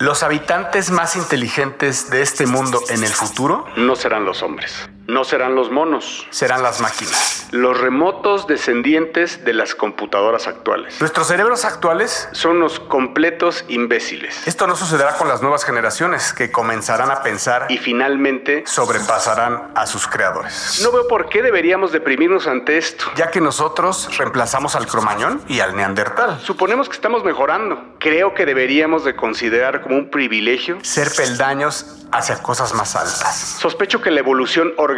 Los habitantes más inteligentes de este mundo en el futuro no serán los hombres, no serán los monos, serán las máquinas. los remotos descendientes de las computadoras actuales. Nuestros cerebros actuales, Son los completos imbéciles. esto no sucederá con las nuevas generaciones que comenzarán a pensar Y finalmente, sobrepasarán a sus creadores. no veo por qué deberíamos deprimirnos ante esto. Ya que nosotros reemplazamos al cromañón y al neandertal. Suponemos que estamos mejorando. Creo que deberíamos de considerar como un privilegio. Ser peldaños hacia cosas más altas. Sospecho que la evolución orgánica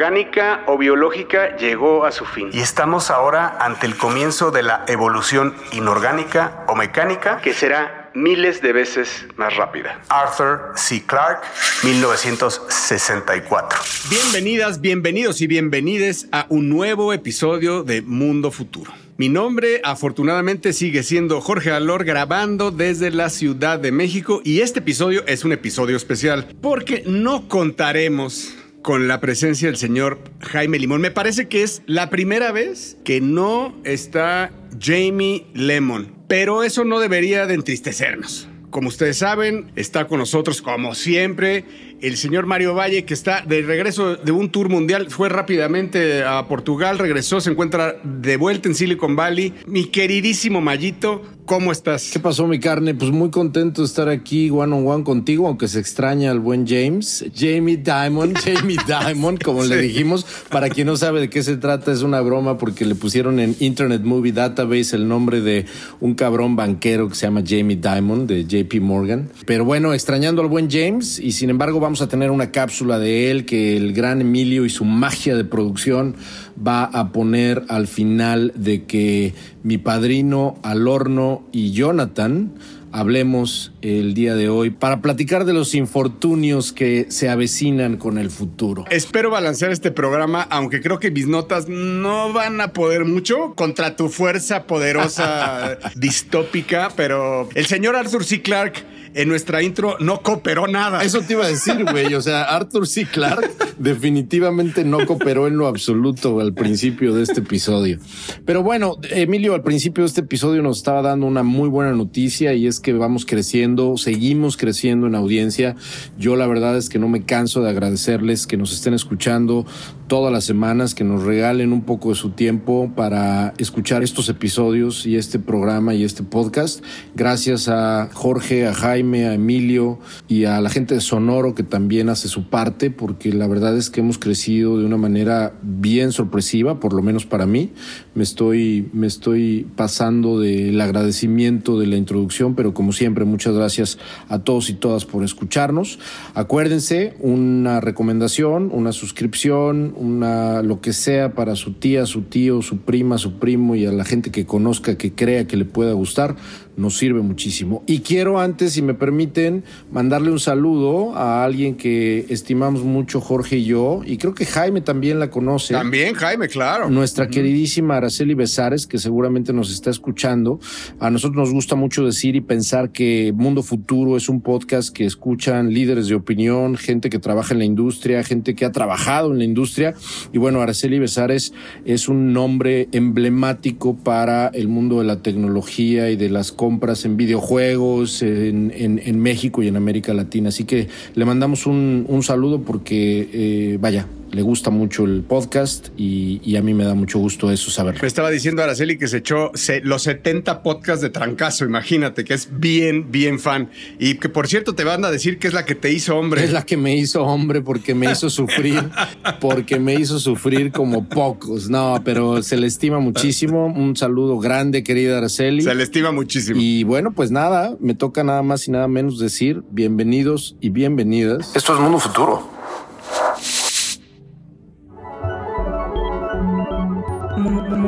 o biológica llegó a su fin. Y estamos ahora ante el comienzo de la evolución inorgánica o mecánica Que será miles de veces más rápida. Arthur C. Clarke, 1964. Bienvenidas, bienvenidos y bienvenides a un nuevo episodio de Mundo Futuro. Mi nombre afortunadamente sigue siendo Jorge Alor grabando desde la Ciudad de México y este episodio es un episodio especial porque no contaremos con la presencia del señor Jaime Limón. Me parece que es la primera vez que no está Jamie Lemon, pero eso no debería de entristecernos. Como ustedes saben, está con nosotros como siempre el señor Mario Valle, que está de regreso de un tour mundial, fue rápidamente a Portugal, regresó, se encuentra de vuelta en Silicon Valley. Mi queridísimo Mayito, ¿cómo estás? ¿Qué pasó, mi carne? Pues muy contento de estar aquí one on one contigo, aunque se extraña al buen James. Jamie Diamond, Jamie Diamond, como le dijimos. Para quien no sabe de qué se trata, es una broma porque le pusieron en Internet Movie Database el nombre de un cabrón banquero que se llama Jamie Diamond, de JP Morgan. Pero bueno, extrañando al buen James, y sin embargo, vamos a tener una cápsula de él que el gran Emilio y su magia de producción va a poner al final de que mi padrino al horno y Jonathan hablemos el día de hoy para platicar de los infortunios que se avecinan con el futuro. Espero balancear este programa, aunque creo que mis notas no van a poder mucho contra tu fuerza poderosa distópica, pero el señor Arthur C. Clarke en nuestra intro no cooperó nada. Eso te iba a decir, güey. O sea, Arthur C. Clarke definitivamente no cooperó en lo absoluto al principio de este episodio. Pero bueno, Emilio, al principio de este episodio nos estaba dando una muy buena noticia y es que vamos creciendo, seguimos creciendo en audiencia. Yo la verdad es que no me canso de agradecerles que nos estén escuchando todas las semanas, que nos regalen un poco de su tiempo para escuchar estos episodios y este programa y este podcast. Gracias a Jorge, a Jaime, a Emilio y a la gente de Sonoro que también hace su parte, porque la verdad es que hemos crecido de una manera bien sorpresiva, por lo menos para mí. Me estoy, me estoy pasando del agradecimiento de la introducción, pero como siempre, muchas gracias a todos y todas por escucharnos. Acuérdense, una recomendación, una suscripción, una lo que sea para su tía, su tío, su prima, su primo y a la gente que conozca, que crea que le pueda gustar, nos sirve muchísimo. Y quiero antes, si me permiten, mandarle un saludo a alguien que estimamos mucho, Jorge y yo, y creo que Jaime también la conoce. También, Jaime, claro. Nuestra queridísima Araceli Besares, que seguramente nos está escuchando. A nosotros nos gusta mucho decir y pensar que Mundo Futuro es un podcast que escuchan líderes de opinión, gente que trabaja en la industria, gente que ha trabajado en la industria. Y bueno, Araceli Besares es un nombre emblemático para el mundo de la tecnología y de las compras en videojuegos en, en, en México y en América Latina. Así que le mandamos un, un saludo porque, eh, vaya, le gusta mucho el podcast y, y, a mí me da mucho gusto eso saberlo. Me estaba diciendo Araceli que se echó se, los 70 podcasts de trancazo, imagínate, que es bien, bien fan. Y que por cierto te van a decir que es la que te hizo hombre. Es la que me hizo hombre porque me hizo sufrir, porque me hizo sufrir como pocos. No, pero se le estima muchísimo. Un saludo grande, querida Araceli. Se le estima muchísimo. Y bueno, pues nada, me toca nada más y nada menos decir bienvenidos y bienvenidas. Esto es Mundo Futuro.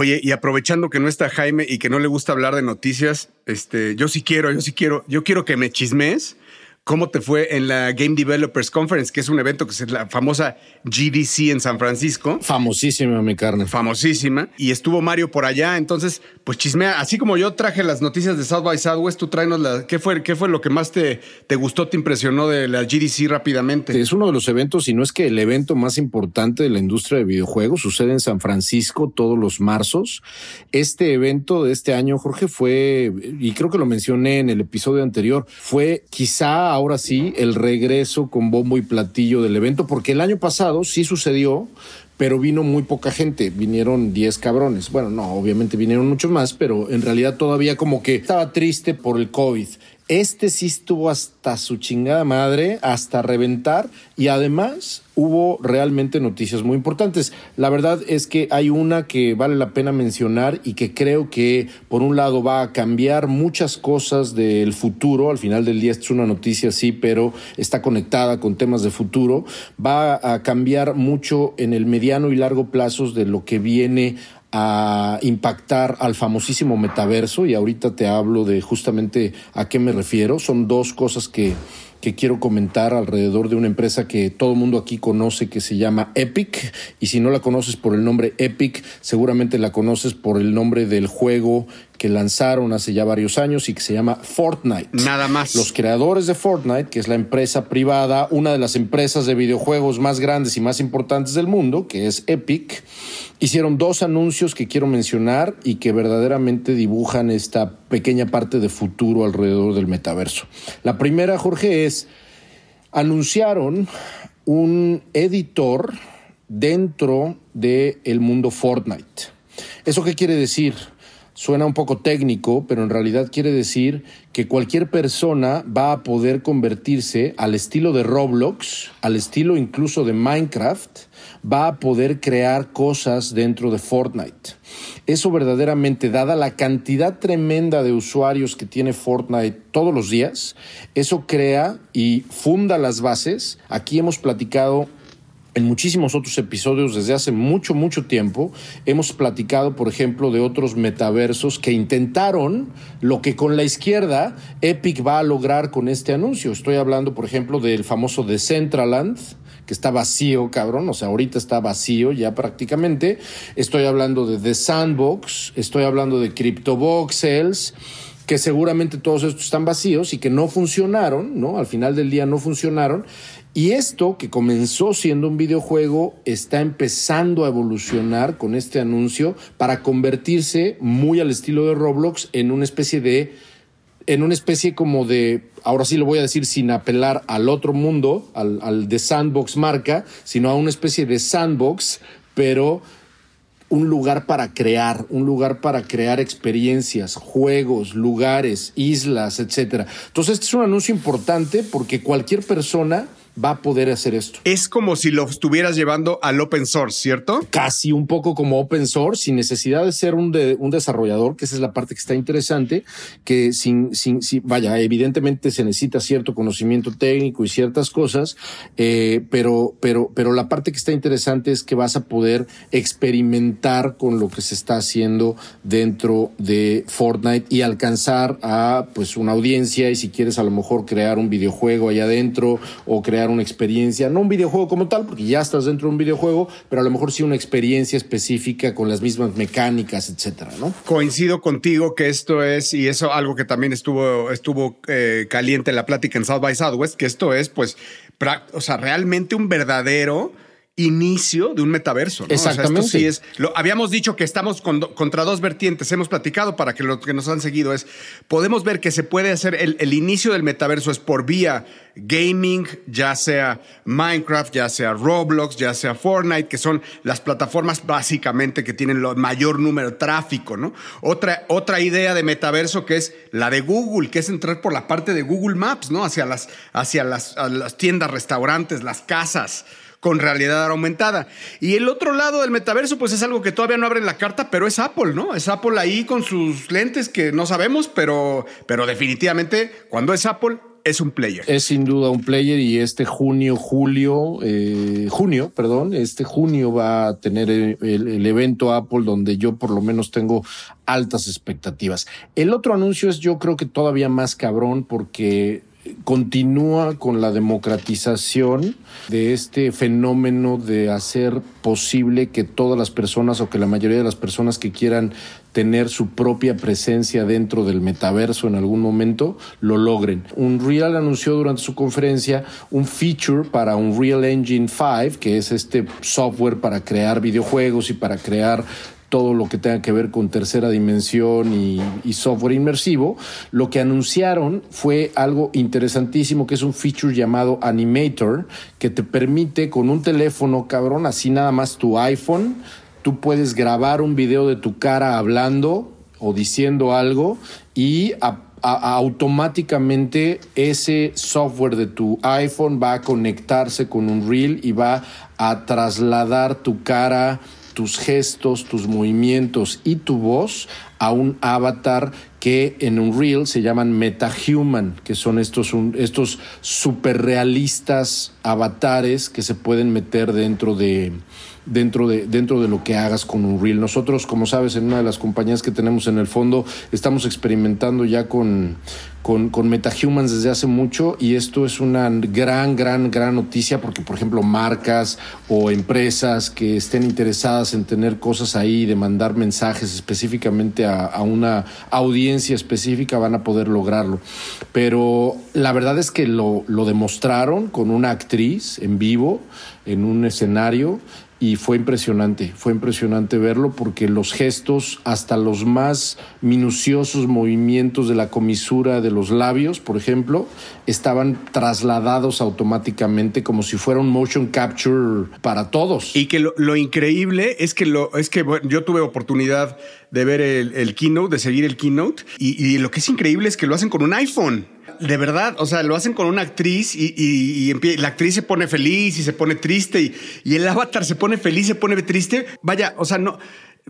Oye, y aprovechando que no está Jaime y que no le gusta hablar de noticias, este, yo sí quiero, yo sí quiero, yo quiero que me chismes cómo te fue en la Game Developers Conference, que es un evento que es la famosa GDC en San Francisco. Famosísima mi carne. Famosísima. Y estuvo Mario por allá. Entonces, pues chismea. Así como yo traje las noticias de South by Southwest, tú tráenos la. ¿Qué fue, qué fue lo que más te, te gustó, te impresionó de la GDC rápidamente? Es uno de los eventos, y no es que el evento más importante de la industria de videojuegos, sucede en San Francisco todos los marzos. Este evento de este año, Jorge, fue, y creo que lo mencioné en el episodio anterior, fue quizá ahora sí el regreso con bombo y platillo del evento, porque el año pasado sí sucedió, pero vino muy poca gente, vinieron 10 cabrones. Bueno, no, obviamente vinieron muchos más, pero en realidad todavía como que estaba triste por el COVID. Este sí estuvo hasta su chingada madre, hasta reventar y además hubo realmente noticias muy importantes. La verdad es que hay una que vale la pena mencionar y que creo que por un lado va a cambiar muchas cosas del futuro. Al final del día es una noticia sí, pero está conectada con temas de futuro. Va a cambiar mucho en el mediano y largo plazo de lo que viene a impactar al famosísimo metaverso y ahorita te hablo de justamente a qué me refiero. Son dos cosas que, que quiero comentar alrededor de una empresa que todo el mundo aquí conoce que se llama Epic y si no la conoces por el nombre Epic seguramente la conoces por el nombre del juego que lanzaron hace ya varios años y que se llama Fortnite. Nada más. Los creadores de Fortnite, que es la empresa privada, una de las empresas de videojuegos más grandes y más importantes del mundo, que es Epic, hicieron dos anuncios que quiero mencionar y que verdaderamente dibujan esta pequeña parte de futuro alrededor del metaverso. La primera, Jorge, es anunciaron un editor dentro del el mundo Fortnite. ¿Eso qué quiere decir? Suena un poco técnico, pero en realidad quiere decir que cualquier persona va a poder convertirse al estilo de Roblox, al estilo incluso de Minecraft, va a poder crear cosas dentro de Fortnite. Eso verdaderamente, dada la cantidad tremenda de usuarios que tiene Fortnite todos los días, eso crea y funda las bases. Aquí hemos platicado en muchísimos otros episodios desde hace mucho, mucho tiempo. Hemos platicado, por ejemplo, de otros metaversos que intentaron lo que con la izquierda Epic va a lograr con este anuncio. Estoy hablando, por ejemplo, del famoso Decentraland que está vacío, cabrón, o sea, ahorita está vacío ya prácticamente. Estoy hablando de The Sandbox, estoy hablando de CryptoVoxels que seguramente todos estos están vacíos y que no funcionaron, ¿no? Al final del día no funcionaron. Y esto, que comenzó siendo un videojuego, está empezando a evolucionar con este anuncio para convertirse muy al estilo de Roblox en una especie de en una especie como de, ahora sí lo voy a decir sin apelar al otro mundo, al, de Sandbox marca, sino a una especie de sandbox, pero un lugar para crear, un lugar para crear experiencias, juegos, lugares, islas, etcétera. Entonces, este es un anuncio importante porque cualquier persona va a poder hacer esto. Es como si lo estuvieras llevando al open source, ¿cierto? Casi un poco como open source, sin necesidad de ser un, de, un desarrollador, que esa es la parte que está interesante, que sin, sin, sin, vaya, evidentemente se necesita cierto conocimiento técnico y ciertas cosas, eh, pero, pero, pero la parte que está interesante es que vas a poder experimentar con lo que se está haciendo dentro de Fortnite y alcanzar a pues una audiencia y si quieres a lo mejor crear un videojuego allá adentro o crear una experiencia, no un videojuego como tal, porque ya estás dentro de un videojuego, pero a lo mejor sí una experiencia específica con las mismas mecánicas, etcétera, ¿no? Coincido contigo que esto es, y eso algo que también estuvo, estuvo eh, caliente en la plática en South by Southwest, que esto es, pues, o sea, realmente un verdadero inicio de un metaverso. ¿no? Exactamente. O sea, esto sí es, lo, habíamos dicho que estamos con, contra dos vertientes, hemos platicado para que los que nos han seguido es, podemos ver que se puede hacer, el, el, inicio del metaverso es por vía gaming, ya sea Minecraft, ya sea Roblox, ya sea Fortnite, que son las plataformas básicamente que tienen el mayor número de tráfico, ¿no? Otra, otra idea de metaverso que es la de Google, que es entrar por la parte de Google Maps, ¿no? Hacia las, hacia las, las tiendas, restaurantes, las casas con realidad aumentada. Y el otro lado del metaverso, pues es algo que todavía no abre la carta, pero es Apple, ¿no? Es Apple ahí con sus lentes que no sabemos, pero, pero definitivamente cuando es Apple es un player. Es sin duda un player y este junio, julio, eh, junio, perdón, este junio va a tener el, evento Apple donde yo por lo menos tengo altas expectativas. El otro anuncio es yo creo que todavía más cabrón porque continúa con la democratización de este fenómeno de hacer posible que todas las personas o que la mayoría de las personas que quieran tener su propia presencia dentro del metaverso en algún momento lo logren. Unreal anunció durante su conferencia un feature para Unreal Engine 5, que es este software para crear videojuegos y para crear todo lo que tenga que ver con tercera dimensión y, software inmersivo, lo que anunciaron fue algo interesantísimo, que es un feature llamado Animator, que te permite con un teléfono, cabrón, así nada más tu iPhone, tú puedes grabar un video de tu cara hablando o diciendo algo y automáticamente ese software de tu iPhone va a conectarse con un reel y va a trasladar tu cara tus gestos, tus movimientos y tu voz a un avatar que en un reel se llaman metahuman, que son estos, estos superrealistas avatares que se pueden meter dentro de, dentro de, dentro de lo que hagas con un reel. Nosotros, como sabes, en una de las compañías que tenemos en el fondo, estamos experimentando ya con, con, con MetaHumans desde hace mucho y esto es una gran, gran, gran noticia porque, por ejemplo, marcas o empresas que estén interesadas en tener cosas ahí, de mandar mensajes específicamente a, a una audiencia específica van a poder lograrlo. Pero la verdad es que lo, lo demostraron con una actriz en vivo, en un escenario, y fue impresionante, fue impresionante verlo porque los gestos, hasta los más minuciosos movimientos de la comisura de los labios, por ejemplo, estaban trasladados automáticamente como si fuera un motion capture para todos. Y que lo, lo increíble es que lo es que bueno, yo tuve oportunidad de ver el, el, keynote, de seguir el keynote, y, y lo que es increíble es que lo hacen con un iPhone de verdad, o sea, lo hacen con una actriz y, y, y, la actriz se pone feliz y se pone triste y, y, el avatar se pone feliz, se pone triste. Vaya, o sea, no.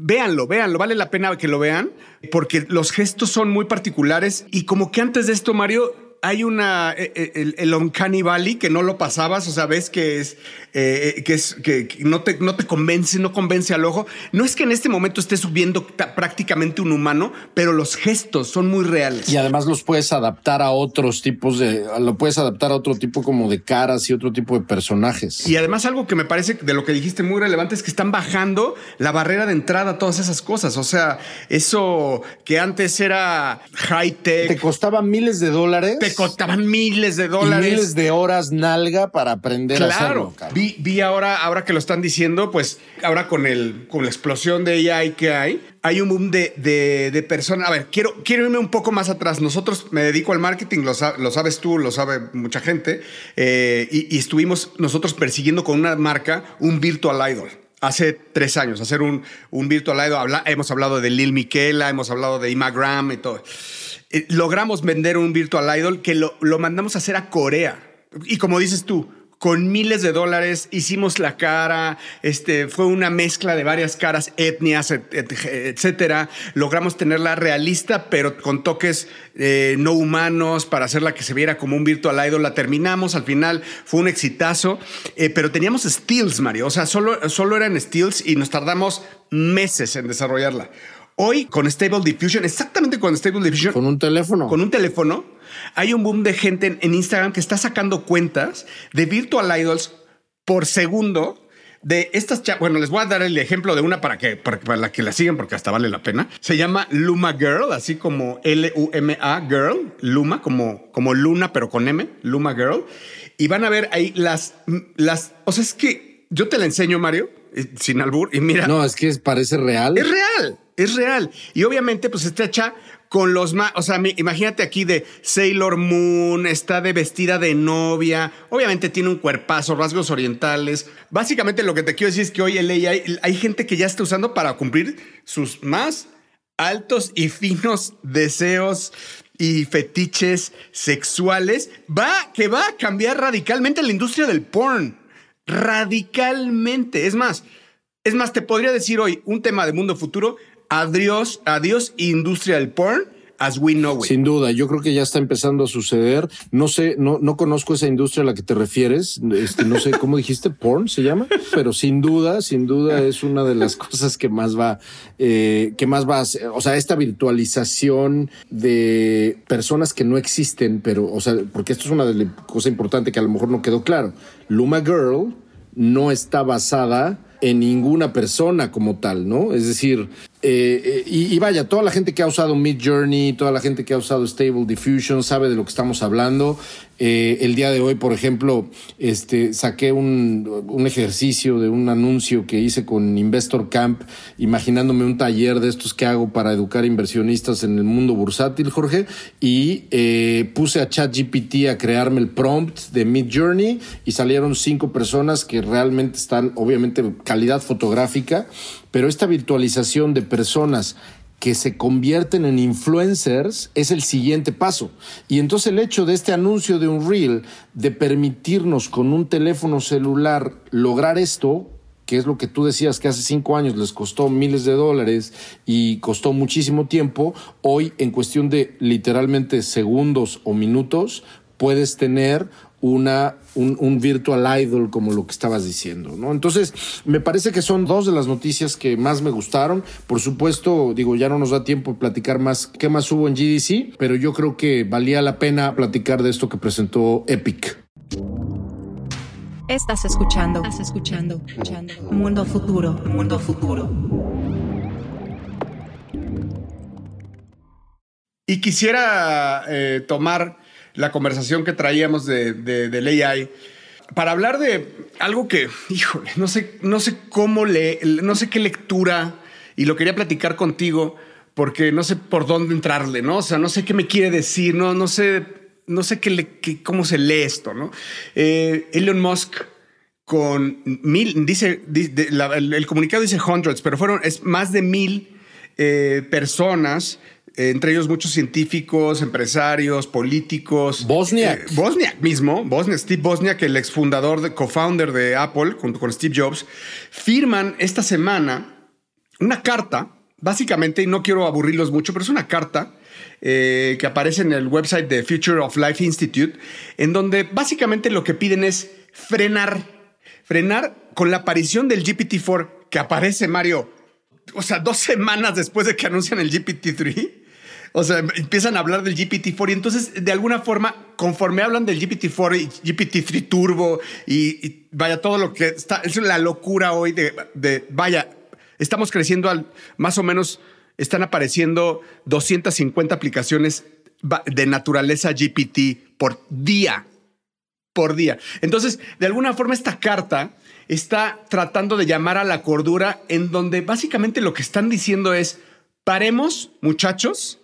Véanlo, véanlo, vale la pena que lo vean porque los gestos son muy particulares y como que antes de esto, Mario, hay una el, el Uncanny Valley que no lo pasabas, o sea, ves que es eh, que es que, no te no te convence, no convence al ojo. No es que en este momento estés subiendo prácticamente un humano, pero los gestos son muy reales. Y además los puedes adaptar a otros tipos de lo puedes adaptar a otro tipo como de caras y otro tipo de personajes. Y además algo que me parece de lo que dijiste muy relevante es que están bajando la barrera de entrada a todas esas cosas, o sea, eso que antes era high tech te costaba miles de dólares. Te costaban miles de dólares. Miles de horas nalga para aprender claro. a hacerlo. Claro. Vi, vi, ahora, ahora que lo están diciendo, pues ahora con, el, con la explosión de AI que hay, hay un boom de, de, de personas. A ver, quiero, quiero irme un poco más atrás. Nosotros me dedico al marketing, lo, lo sabes tú, lo sabe mucha gente, eh, y, y estuvimos nosotros persiguiendo con una marca un virtual idol hace tres años, hacer un, un virtual idol. Habla, hemos hablado de Lil Miquela, hemos hablado de Imagram y todo. Eh, logramos vender un virtual idol que lo, lo mandamos a hacer a Corea. Y como dices tú, con miles de dólares, hicimos la cara, este, fue una mezcla de varias caras, etnias, et, et, etcétera. Logramos tenerla realista, pero con toques eh, no humanos para hacerla que se viera como un virtual idol. La terminamos, al final fue un exitazo, eh, pero teníamos stills, Mario. O sea, solo, solo eran stills y nos tardamos meses en desarrollarla. Hoy con Stable Diffusion, exactamente con Stable Diffusion. Con un teléfono. Con un teléfono, hay un boom de gente en, en Instagram que está sacando cuentas de virtual idols por segundo de estas bueno les voy a dar el ejemplo de una para que para, para, la que la sigan porque hasta vale la pena. Se llama Luma Girl así como L U M A Girl Luma como como Luna pero con M Luma Girl. Y van a ver ahí las las o sea es que yo te la enseño Mario sin albur y mira. No es que parece real. Es real es real y obviamente pues está hecha con los más, o sea, imagínate aquí de Sailor Moon, está de vestida de novia, obviamente tiene un cuerpazo, rasgos orientales. Básicamente lo que te quiero decir es que hoy el AI hay gente que ya está usando para cumplir sus más altos y finos deseos y fetiches sexuales, va que va a cambiar radicalmente la industria del porn. Radicalmente. Es más, es más, te podría decir hoy un tema de mundo futuro Adiós, adiós, industria del porn. as we know it. Sin duda, yo creo que ya está empezando a suceder. No sé, no, no conozco esa industria a la que te refieres. Este, no sé cómo dijiste, porn se llama, pero sin duda, sin duda es una de las cosas que más va, eh, que más va, a o sea, esta virtualización de personas que no existen, pero, o sea, porque esto es una de las cosas importantes que a lo mejor no quedó claro. Luma Girl no está basada en ninguna persona como tal, ¿no? Es decir, eh, eh, y, vaya, toda la gente que ha usado Mid Journey, toda la gente que ha usado Stable Diffusion sabe de lo que estamos hablando. Eh, el día de hoy, por ejemplo, este, saqué un, un ejercicio de un anuncio que hice con Investor Camp, imaginándome un taller de estos que hago para educar inversionistas en el mundo bursátil, Jorge, y puse a ChatGPT a crearme el prompt de Mid Journey y salieron cinco personas que realmente están, obviamente, calidad fotográfica, pero esta virtualización de personas que se convierten en influencers es el siguiente paso. Y entonces el hecho de este anuncio de un reel, de permitirnos con un teléfono celular lograr esto, que es lo que tú decías que hace cinco años les costó miles de dólares y costó muchísimo tiempo, hoy en cuestión de literalmente segundos o minutos puedes tener una, un, un virtual idol como lo que estabas diciendo, ¿no? Entonces, me parece que son dos de las noticias que más me gustaron. Por supuesto, digo, ya no nos da tiempo de platicar más qué más hubo en GDC, pero yo creo que valía la pena platicar de esto que presentó Epic. Estás escuchando. Estás escuchando. escuchando. Mundo futuro. Mundo futuro. Y quisiera eh, tomar la conversación que traíamos de, de- del AI para hablar de algo que, híjole, no sé, no sé cómo le, no sé qué lectura y lo quería platicar contigo porque no sé por dónde entrarle, ¿no? O sea, no sé qué me quiere decir, no, no sé, no sé qué le- cómo se lee esto, ¿no? Eh, Elon Musk con mil, dice, el, comunicado dice hundreds, pero fueron es más de mil eh, personas, entre ellos muchos científicos, empresarios, políticos. Bosniak. Eh, Bosniak mismo, Bosniak, Steve Bosniak, el exfundador, de, co-founder de Apple, junto con Steve Jobs, firman esta semana una carta, básicamente, y no quiero aburrirlos mucho, pero es una carta eh, que aparece en el website de Future of Life Institute, en donde básicamente lo que piden es frenar, frenar con la aparición del GPT-4 que aparece, Mario, o sea, dos semanas después de que anuncian el GPT-3. O sea, empiezan a hablar del GPT-4 y entonces, de alguna forma, conforme hablan del GPT-4 y GPT-3 Turbo y, vaya, todo lo que está, es la locura hoy de, de vaya, estamos creciendo al más o menos, están apareciendo 250 aplicaciones de naturaleza GPT por día por día. Entonces, de alguna forma, esta carta está tratando de llamar a la cordura en donde básicamente lo que están diciendo es, paremos, muchachos,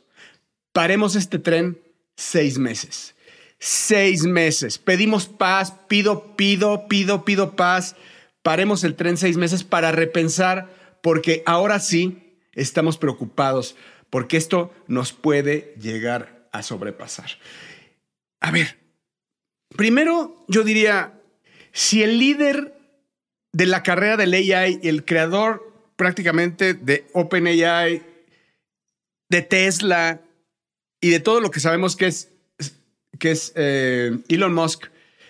paremos este tren seis meses. Seis meses. Pedimos paz, pido, pido, pido, pido paz. Paremos el tren seis meses para repensar, porque ahora sí estamos preocupados, porque esto nos puede llegar a sobrepasar. A ver, Primero, yo diría, si el líder de la carrera del AI, el creador prácticamente de OpenAI, de Tesla y de todo lo que sabemos que es, que es eh, Elon Musk,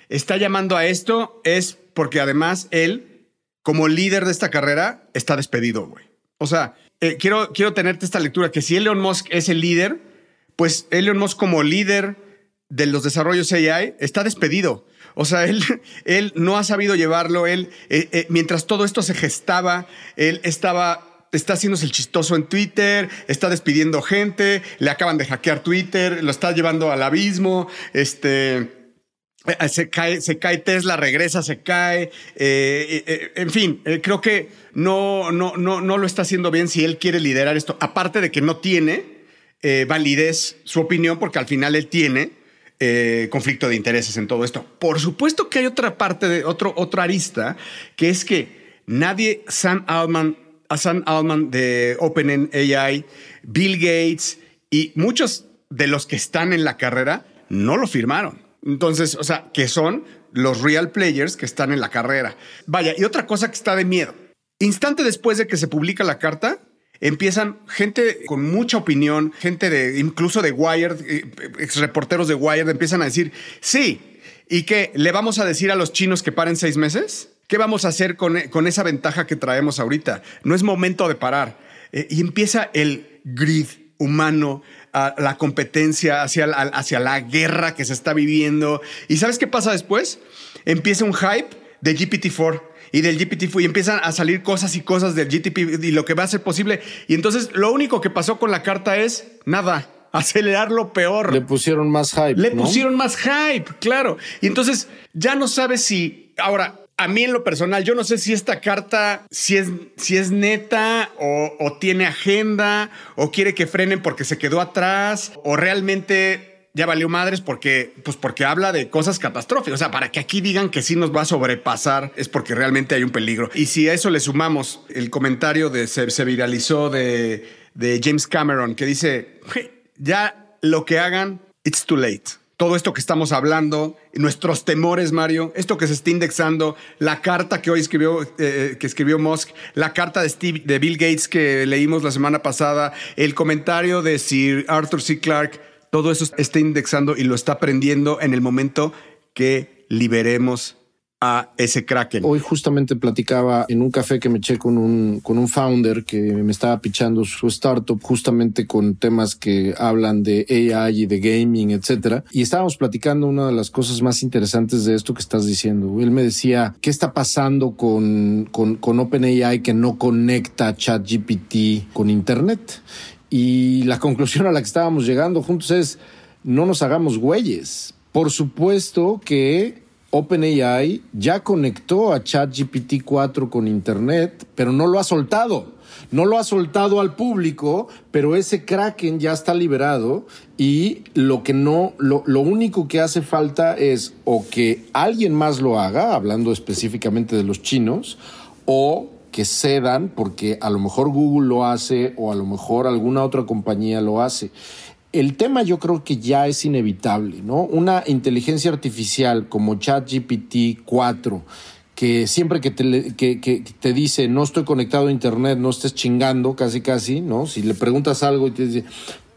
está llamando a esto, es porque además él, como líder de esta carrera, está despedido, güey. O sea, eh, quiero, quiero tenerte esta lectura, que si Elon Musk es el líder, pues Elon Musk como líder de los desarrollos AI está despedido. O sea, él, él no ha sabido llevarlo. Él, eh, mientras todo esto se gestaba, él estaba, está haciéndose el chistoso en Twitter, está despidiendo gente, le acaban de hackear Twitter, lo está llevando al abismo. Este. eh, Se cae, se cae Tesla, regresa, se cae. eh, eh, eh, en fin, eh, creo que no, no, no, no lo está haciendo bien si él quiere liderar esto. Aparte de que no tiene eh, validez su opinión, porque al final él tiene eh, conflicto de intereses en todo esto. Por supuesto que hay otra parte de otro, otra arista, que es que nadie, Sam Altman, a Sam Altman de OpenAI, Bill Gates y muchos de los que están en la carrera no lo firmaron. Entonces, o sea, que son los real players que están en la carrera. Vaya, y otra cosa que está de miedo. Instante después de que se publica la carta, empiezan gente con mucha opinión, gente de incluso de Wired, eh, ex reporteros de Wired, empiezan a decir, sí, ¿y qué? ¿Le vamos a decir a los chinos que paren seis meses? ¿Qué vamos a hacer con, con esa ventaja que traemos ahorita? No es momento de parar. Eh, y empieza el grid humano, a la competencia, hacia la, hacia la guerra que se está viviendo. ¿Y sabes qué pasa después? Empieza un hype de GPT-4 y del GPT-4 y empiezan a salir cosas y cosas del GTP y lo que va a ser posible. Y entonces lo único que pasó con la carta es nada. Acelerar lo peor. Le pusieron más hype. Le ¿no? pusieron más hype, claro. Y entonces ya no sabes si. Ahora, a mí en lo personal, yo no sé si esta carta, si es, si es neta o, tiene agenda o quiere que frenen porque se quedó atrás o realmente ya valió madres porque, pues porque habla de cosas catastróficas. O sea, para que aquí digan que sí nos va a sobrepasar es porque realmente hay un peligro. Y si a eso le sumamos el comentario de se, se viralizó de, de James Cameron que dice, "Güey, ya lo que hagan, it's too late. Todo esto que estamos hablando, nuestros temores, Mario, esto que se está indexando, la carta que hoy escribió, eh, que escribió Musk, la carta de, Steve, de Bill Gates que leímos la semana pasada, el comentario de Sir Arthur C. Clarke, todo eso está indexando y lo está aprendiendo en el momento que liberemos ese Kraken. Hoy justamente platicaba en un café que me eché con un, con un founder que me estaba pichando su startup justamente con temas que hablan de AI y de gaming, etcétera. Y estábamos platicando una de las cosas más interesantes de esto que estás diciendo. Él me decía, ¿qué está pasando con, con, con OpenAI que no conecta ChatGPT con Internet? Y la conclusión a la que estábamos llegando juntos es, no nos hagamos güeyes. Por supuesto que OpenAI ya conectó a ChatGPT 4 con Internet, pero no lo ha soltado. No lo ha soltado al público, pero ese Kraken ya está liberado y lo que no, lo, lo único que hace falta es o que alguien más lo haga, hablando específicamente de los chinos, o que cedan porque a lo mejor Google lo hace o a lo mejor alguna otra compañía lo hace el tema yo creo que ya es inevitable, ¿no? Una inteligencia artificial como ChatGPT 4, que siempre que te, dice no estoy conectado a internet, no estés chingando, casi casi, ¿no? Si le preguntas algo y te dice,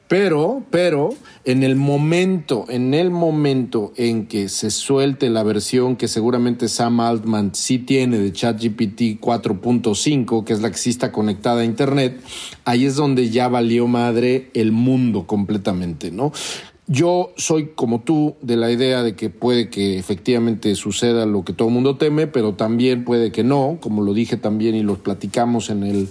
pero, pero, en el momento, en el momento en que se suelte la versión que seguramente Sam Altman sí tiene de ChatGPT 4.5, que es la que sí está conectada a Internet, ahí es donde ya valió madre el mundo completamente, ¿no? Yo soy como tú de la idea de que puede que efectivamente suceda lo que todo el mundo teme, pero también puede que no, como lo dije también y lo platicamos en el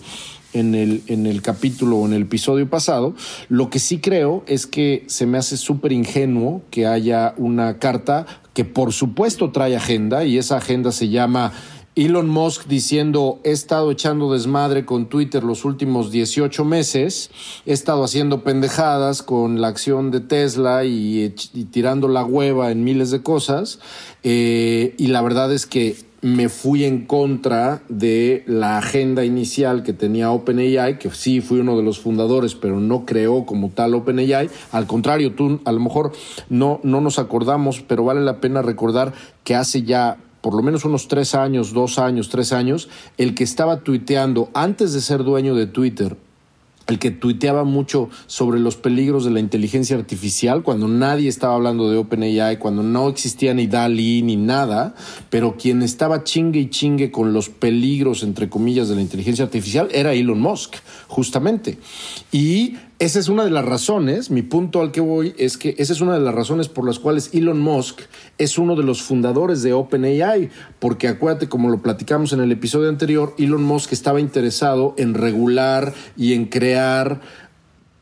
en el, en el capítulo o en el episodio pasado. Lo que sí creo es que se me hace súper ingenuo que haya una carta que por supuesto trae agenda y esa agenda se llama Elon Musk diciendo, he estado echando desmadre con Twitter los últimos 18 meses, he estado haciendo pendejadas con la acción de Tesla y, tirando la hueva en miles de cosas, eh, y la verdad es que me fui en contra de la agenda inicial que tenía OpenAI, que sí fui uno de los fundadores, pero no creó como tal OpenAI. Al contrario, tú a lo mejor no, no nos acordamos, pero vale la pena recordar que hace ya por lo menos unos tres años, dos años, tres años, el que estaba tuiteando antes de ser dueño de Twitter el que tuiteaba mucho sobre los peligros de la inteligencia artificial, cuando nadie estaba hablando de OpenAI, cuando no existía ni DALI ni nada, pero quien estaba chingue y chingue con los peligros, entre comillas, de la inteligencia artificial era Elon Musk, justamente. Y esa es una de las razones, mi punto al que voy es que esa es una de las razones por las cuales Elon Musk es uno de los fundadores de OpenAI, porque acuérdate, como lo platicamos en el episodio anterior, Elon Musk estaba interesado en regular y en crear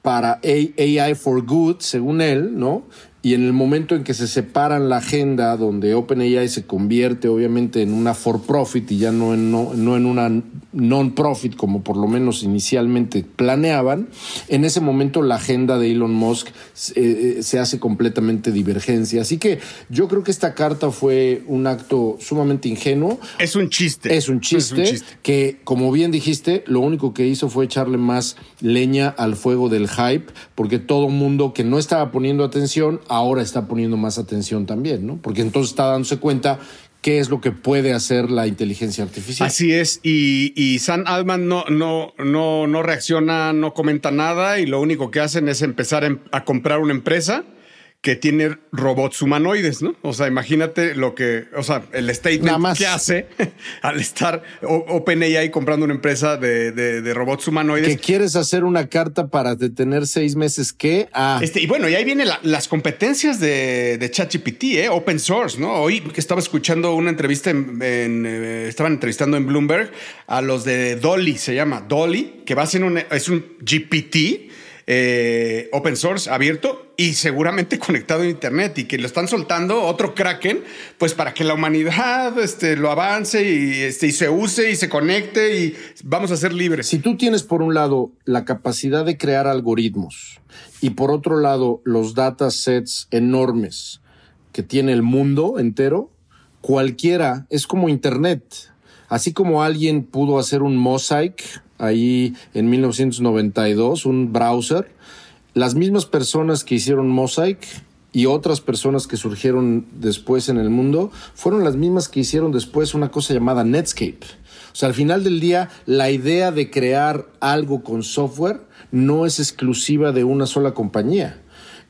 para AI for good, según él, ¿no? Y en el momento en que se separan la agenda, donde OpenAI se convierte obviamente en una for profit y ya no en, no, no en una non-profit, como por lo menos inicialmente planeaban, en ese momento la agenda de Elon Musk eh, se hace completamente divergencia. Así que yo creo que esta carta fue un acto sumamente ingenuo. Es un chiste. Es un chiste, es un chiste. que, como bien dijiste, lo único que hizo fue echarle más leña al fuego del hype, porque todo mundo que no estaba poniendo atención ahora está poniendo más atención también, ¿no? Porque entonces está dándose cuenta qué es lo que puede hacer la inteligencia artificial. Así es, y, Sam Altman no, no, no, no reacciona, no comenta nada y lo único que hacen es empezar em, a comprar una empresa que tiene robots humanoides, ¿no? O sea, imagínate lo que, o sea, el statement que hace al estar OpenAI comprando una empresa de, de, robots humanoides. Que quieres hacer una carta para detener seis meses ¿qué? Ah. Este, y bueno, y ahí vienen las competencias de, de ChatGPT, ¿eh? open source, ¿no? Hoy que estaba escuchando una entrevista en, eh, estaban entrevistando en Bloomberg a los de Dolly, se llama Dolly, que va a ser un, es un GPT eh, open source abierto y seguramente conectado a internet y que lo están soltando otro Kraken, pues para que la humanidad este, lo avance y, este, y se use y se conecte y vamos a ser libres. Si tú tienes por un lado la capacidad de crear algoritmos y por otro lado los datasets enormes que tiene el mundo entero, cualquiera es como internet. Así como alguien pudo hacer un mosaic ahí en 1992, un browser. Las mismas personas que hicieron Mosaic y otras personas que surgieron después en el mundo fueron las mismas que hicieron después una cosa llamada Netscape. O sea, al final del día, la idea de crear algo con software no es exclusiva de una sola compañía.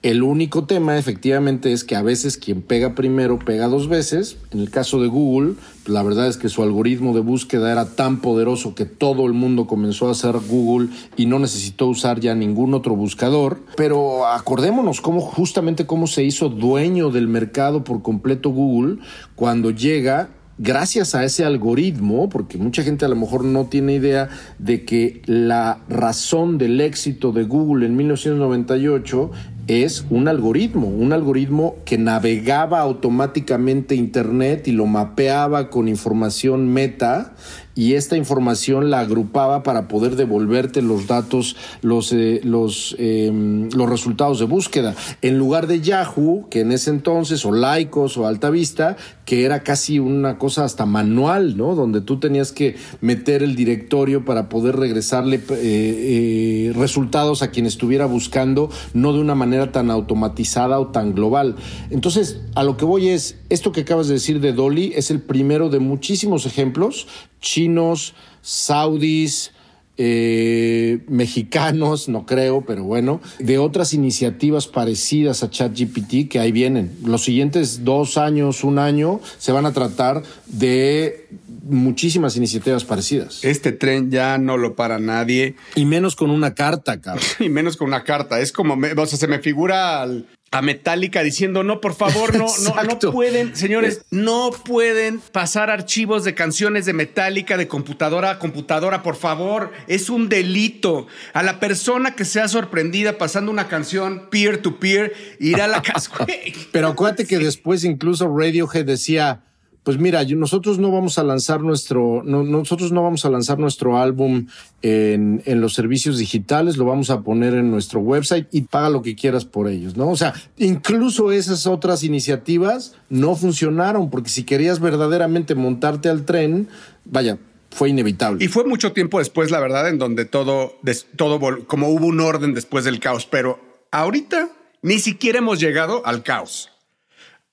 El único tema efectivamente es que a veces quien pega primero pega dos veces. En el caso de Google, la verdad es que su algoritmo de búsqueda era tan poderoso que todo el mundo comenzó a hacer Google y no necesitó usar ya ningún otro buscador. Pero acordémonos cómo justamente cómo se hizo dueño del mercado por completo Google cuando llega gracias a ese algoritmo, porque mucha gente a lo mejor no tiene idea de que la razón del éxito de Google en 1998 es un algoritmo, un algoritmo que navegaba automáticamente Internet y lo mapeaba con información meta y esta información la agrupaba para poder devolverte los datos, los, eh, los, em, los resultados de búsqueda. En lugar de Yahoo, que en ese entonces, o Lycos o Altavista, que era casi una cosa hasta manual, ¿no? Donde tú tenías que meter el directorio para poder regresarle eh, eh, resultados a quien estuviera buscando, no de una manera tan automatizada o tan global. Entonces, a lo que voy es, esto que acabas de decir de Dolly es el primero de muchísimos ejemplos chinos, saudis, eh, mexicanos, no creo, pero bueno, de otras iniciativas parecidas a ChatGPT que ahí vienen. Los siguientes dos años, un año, se van a tratar de muchísimas iniciativas parecidas. Este tren ya no lo para nadie. Y menos con una carta, cabrón. y menos con una carta. Es como, o sea, se me figura al, a Metallica diciendo, no, por favor, no, no, no pueden, señores, no pueden pasar archivos de canciones de Metallica de computadora a computadora, por favor, es un delito. A la persona que sea sorprendida pasando una canción peer to peer, irá a la casa. Pero acuérdate que después incluso Radiohead decía, pues mira, nosotros no vamos a lanzar nuestro, nosotros no vamos a lanzar nuestro álbum en, en, los servicios digitales, lo vamos a poner en nuestro website y paga lo que quieras por ellos, ¿no? O sea, incluso esas otras iniciativas no funcionaron porque si querías verdaderamente montarte al tren, vaya, fue inevitable. Y fue mucho tiempo después, la verdad, en donde todo, todo, como hubo un orden después del caos, pero ahorita ni siquiera hemos llegado al caos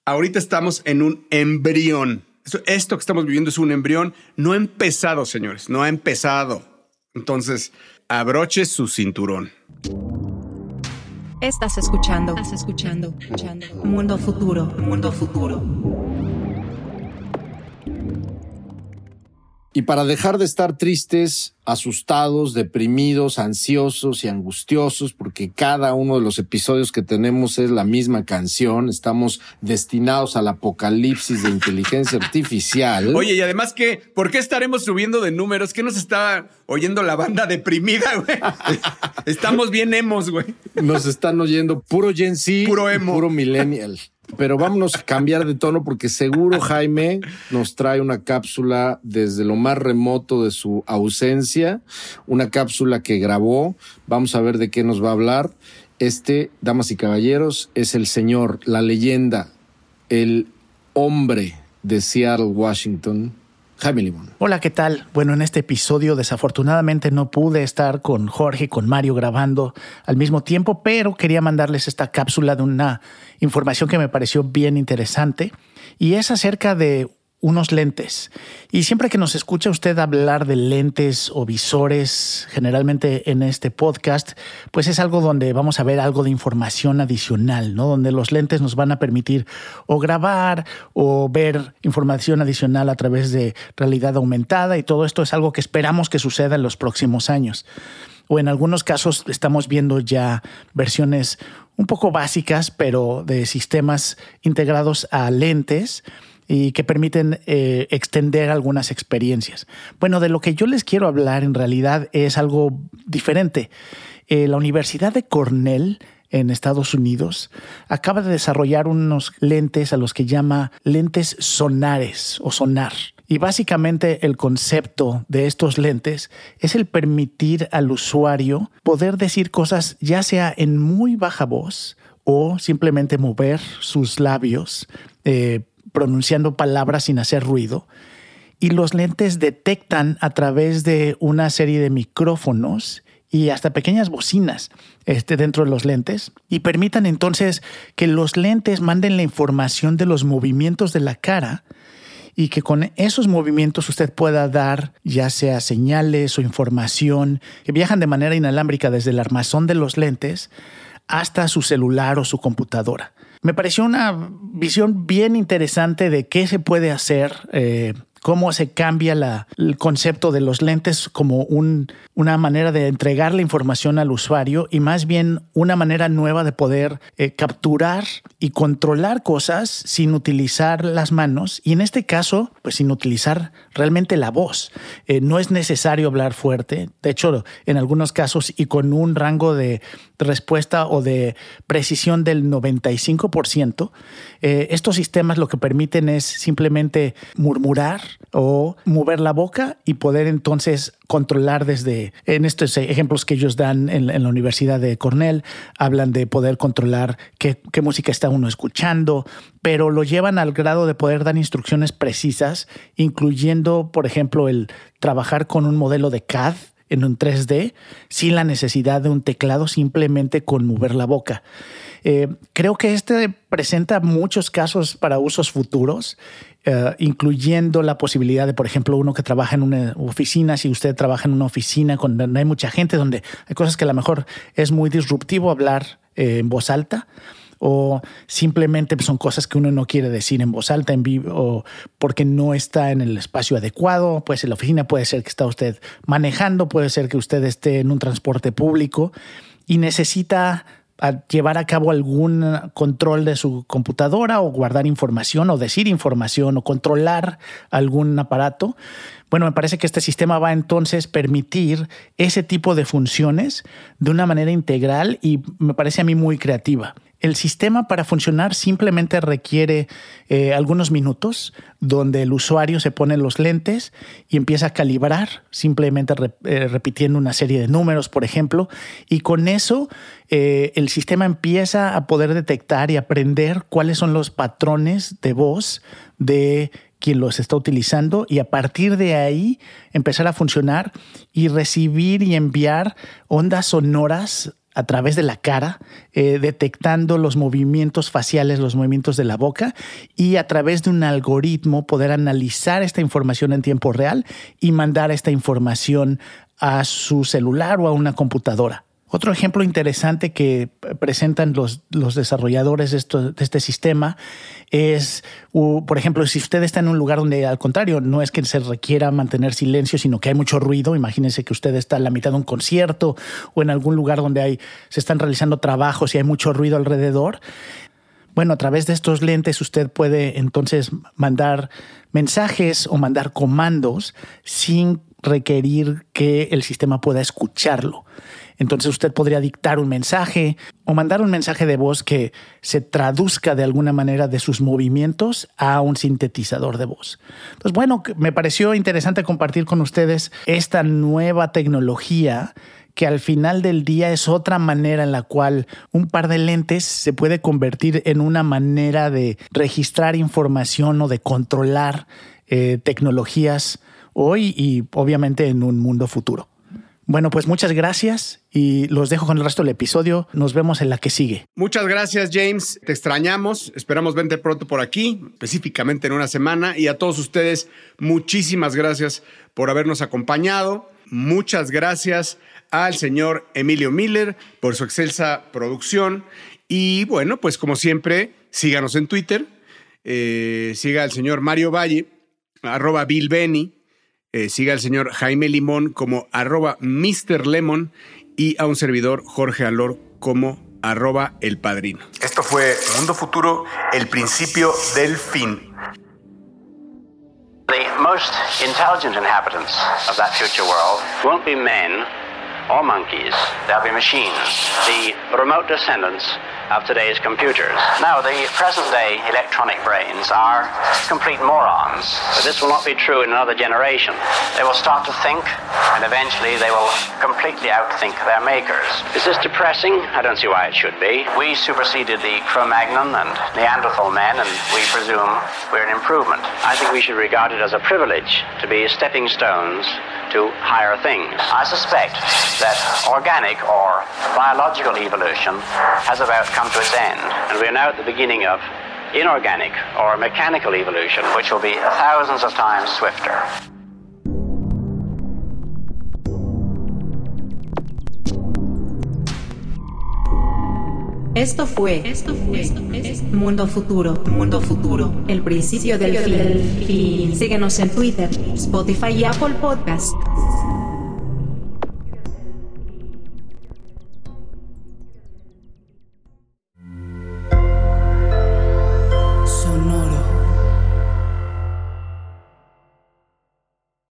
ahorita estamos en un embrión. Esto que estamos viviendo es un embrión. No ha empezado, señores, no ha empezado. Entonces, abroche su cinturón. Estás escuchando, estás escuchando, escuchando. Mundo futuro, mundo futuro. Y para dejar de estar tristes, asustados, deprimidos, ansiosos y angustiosos, porque cada uno de los episodios que tenemos es la misma canción, estamos destinados al apocalipsis de inteligencia artificial. Oye, y además que, ¿por qué estaremos subiendo de números? ¿Qué nos está oyendo la banda deprimida, güey? estamos bien emos, güey. Nos están oyendo puro Gen Z, puro emo, puro millennial. Pero vámonos a cambiar de tono porque seguro Jaime nos trae una cápsula desde lo más remoto de su ausencia, una cápsula que grabó. Vamos a ver de qué nos va a hablar. Este, damas y caballeros, es el señor, la leyenda, el hombre de Seattle, Washington, Hola, ¿qué tal? Bueno, en este episodio desafortunadamente no pude estar con Jorge y con Mario grabando al mismo tiempo, pero quería mandarles esta cápsula de una información que me pareció bien interesante y es acerca de unos lentes. Y siempre que nos escucha usted hablar de lentes o visores, generalmente en este podcast, pues es algo donde vamos a ver algo de información adicional, ¿no? Donde los lentes nos van a permitir o grabar o ver información adicional a través de realidad aumentada y todo esto es algo que esperamos que suceda en los próximos años o en algunos casos estamos viendo ya versiones un poco básicas, pero de sistemas integrados a lentes y que permiten eh, extender algunas experiencias. Bueno, de lo que yo les quiero hablar en realidad es algo diferente. Eh, la Universidad de Cornell en Estados Unidos acaba de desarrollar unos lentes a los que llama lentes sonares o sonar. Y básicamente el concepto de estos lentes es el permitir al usuario poder decir cosas ya sea en muy baja voz o simplemente mover sus labios eh, pronunciando palabras sin hacer ruido. Y los lentes detectan a través de una serie de micrófonos y hasta pequeñas bocinas este, dentro de los lentes y permitan entonces que los lentes manden la información de los movimientos de la cara y que con esos movimientos usted pueda dar ya sea señales o información que viajan de manera inalámbrica desde el armazón de los lentes hasta su celular o su computadora. Me pareció una visión bien interesante de qué se puede hacer eh, cómo se cambia el concepto de los lentes como una manera de entregar la información al usuario y más bien una manera nueva de poder eh, capturar y controlar cosas sin utilizar las manos y en este caso, pues sin utilizar realmente la voz. Eh, no es necesario hablar fuerte, de hecho, en algunos casos y con un rango de respuesta o de precisión del 95%, eh, estos sistemas lo que permiten es simplemente murmurar o mover la boca y poder entonces controlar desde, en estos ejemplos que ellos dan en, la Universidad de Cornell, hablan de poder controlar qué, qué música está uno escuchando, pero lo llevan al grado de poder dar instrucciones precisas, incluyendo, por ejemplo, el trabajar con un modelo de CAD en un 3D sin la necesidad de un teclado, simplemente con mover la boca. Eh, creo que este presenta muchos casos para usos futuros, eh, incluyendo la posibilidad de, por ejemplo, uno que trabaja en una oficina, si usted trabaja en una oficina donde hay mucha gente, donde hay cosas que a lo mejor es muy disruptivo hablar eh, en voz alta o simplemente son cosas que uno no quiere decir en voz alta en vivo o porque no está en el espacio adecuado, pues en la oficina puede ser que está usted manejando, puede ser que usted esté en un transporte público y necesita llevar a cabo algún control de su computadora o guardar información o decir información o controlar algún aparato. Bueno, me parece que este sistema va a entonces permitir ese tipo de funciones de una manera integral y me parece a mí muy creativa. El sistema para funcionar simplemente requiere eh, algunos minutos donde el usuario se pone los lentes y empieza a calibrar, simplemente eh, repitiendo una serie de números, por ejemplo, y con eso eh, el sistema empieza a poder detectar y aprender cuáles son los patrones de voz de quien los está utilizando y a partir de ahí empezar a funcionar y recibir y enviar ondas sonoras a través de la cara, eh, detectando los movimientos faciales, los movimientos de la boca y a través de un algoritmo poder analizar esta información en tiempo real y mandar esta información a su celular o a una computadora. Otro ejemplo interesante que presentan los, los desarrolladores de, este sistema es, por ejemplo, si usted está en un lugar donde al contrario no es que se requiera mantener silencio, sino que hay mucho ruido, imagínense que usted está a la mitad de un concierto o en algún lugar donde hay, se están realizando trabajos y hay mucho ruido alrededor. Bueno, a través de estos lentes usted puede entonces mandar mensajes o mandar comandos sin requerir que el sistema pueda escucharlo. Entonces usted podría dictar un mensaje o mandar un mensaje de voz que se traduzca de alguna manera de sus movimientos a un sintetizador de voz. Entonces, bueno, me pareció interesante compartir con ustedes esta nueva tecnología que al final del día es otra manera en la cual un par de lentes se puede convertir en una manera de registrar información o de controlar eh, tecnologías hoy y obviamente en un mundo futuro. Bueno, pues muchas gracias y los dejo con el resto del episodio. Nos vemos en la que sigue. Muchas gracias, James. Te extrañamos. Esperamos verte pronto por aquí, específicamente en una semana. Y a todos ustedes, muchísimas gracias por habernos acompañado. Muchas gracias al señor Emilio Miller por su excelsa producción. Y bueno, pues como siempre, síganos en Twitter. Eh, siga al señor Mario Valle, arroba Bill Benny. Eh, siga al señor Jaime Limón como arroba Mr. Lemon y a un servidor Jorge Alor como arroba El Padrino. Esto fue Mundo Futuro, el principio del fin. The most intelligent inhabitants of that future world won't be men or monkeys, they'll be machines, the remote descendants of today's computers. Now, the present day electronic brains are complete morons, but this will not be true in another generation. They will start to think, and eventually they will completely outthink their makers. Is this depressing? I don't see why it should be. We superseded the Cro Magnon and Neanderthal men, and we presume we're an improvement. I think we should regard it as a privilege to be stepping stones to higher things. I suspect that organic or biological evolution has about come to its end, and we are now at the beginning of inorganic or mechanical evolution, which will be thousands of times swifter. Esto fue, esto fue, Mundo Futuro, Mundo Futuro, el principio del fin. Síguenos en Twitter, Spotify y Apple Podcasts.